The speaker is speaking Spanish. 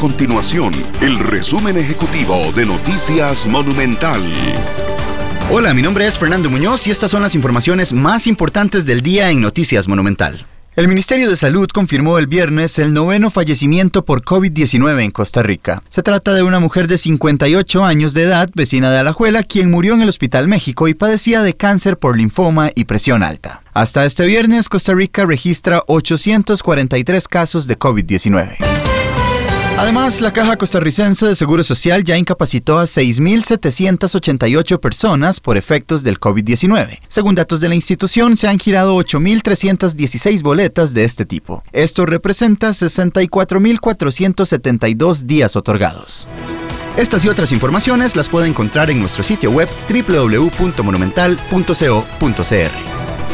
continuación el resumen ejecutivo de Noticias Monumental. Hola, mi nombre es Fernando Muñoz y estas son las informaciones más importantes del día en Noticias Monumental. El Ministerio de Salud confirmó el viernes el noveno fallecimiento por COVID-19 en Costa Rica. Se trata de una mujer de 58 años de edad, vecina de Alajuela, quien murió en el Hospital México y padecía de cáncer por linfoma y presión alta. Hasta este viernes, Costa Rica registra 843 casos de COVID-19. Además, la Caja Costarricense de Seguro Social ya incapacitó a 6.788 personas por efectos del COVID-19. Según datos de la institución, se han girado 8.316 boletas de este tipo. Esto representa 64.472 días otorgados. Estas y otras informaciones las puede encontrar en nuestro sitio web www.monumental.co.cr.